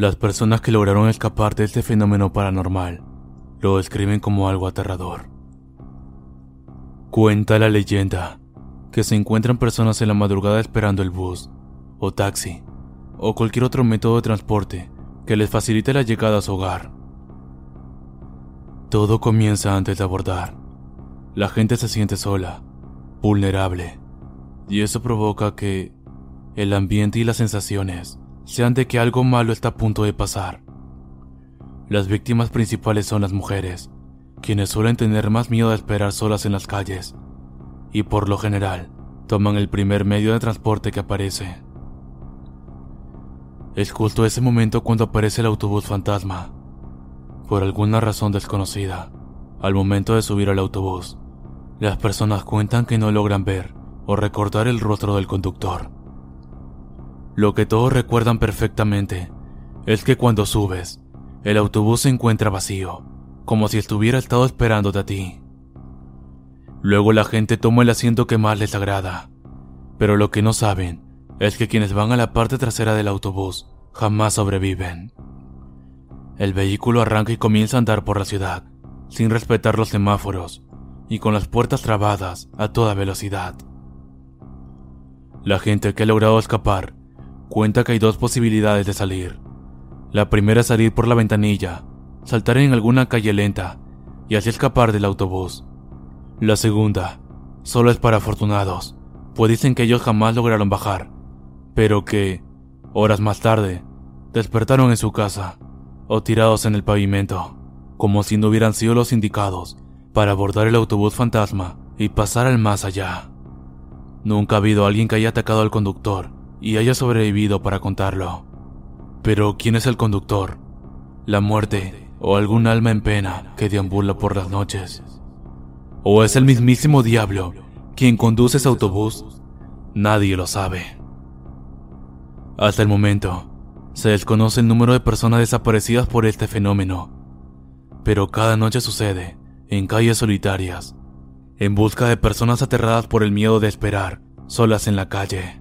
Las personas que lograron escapar de este fenómeno paranormal lo describen como algo aterrador. Cuenta la leyenda que se encuentran personas en la madrugada esperando el bus, o taxi, o cualquier otro método de transporte que les facilite la llegada a su hogar. Todo comienza antes de abordar. La gente se siente sola, vulnerable, y eso provoca que el ambiente y las sensaciones sean de que algo malo está a punto de pasar. Las víctimas principales son las mujeres, quienes suelen tener más miedo de esperar solas en las calles, y por lo general toman el primer medio de transporte que aparece. Es justo ese momento cuando aparece el autobús fantasma. Por alguna razón desconocida, al momento de subir al autobús, las personas cuentan que no logran ver o recordar el rostro del conductor. Lo que todos recuerdan perfectamente es que cuando subes, el autobús se encuentra vacío, como si estuviera estado esperándote a ti. Luego la gente toma el asiento que más les agrada, pero lo que no saben es que quienes van a la parte trasera del autobús jamás sobreviven. El vehículo arranca y comienza a andar por la ciudad, sin respetar los semáforos y con las puertas trabadas a toda velocidad. La gente que ha logrado escapar cuenta que hay dos posibilidades de salir. La primera es salir por la ventanilla, saltar en alguna calle lenta y así escapar del autobús. La segunda solo es para afortunados, pues dicen que ellos jamás lograron bajar, pero que, horas más tarde, despertaron en su casa o tirados en el pavimento, como si no hubieran sido los indicados para abordar el autobús fantasma y pasar al más allá. Nunca ha habido alguien que haya atacado al conductor y haya sobrevivido para contarlo. Pero ¿quién es el conductor? ¿La muerte o algún alma en pena que deambula por las noches? ¿O es el mismísimo diablo quien conduce ese autobús? Nadie lo sabe. Hasta el momento, se desconoce el número de personas desaparecidas por este fenómeno, pero cada noche sucede en calles solitarias, en busca de personas aterradas por el miedo de esperar solas en la calle.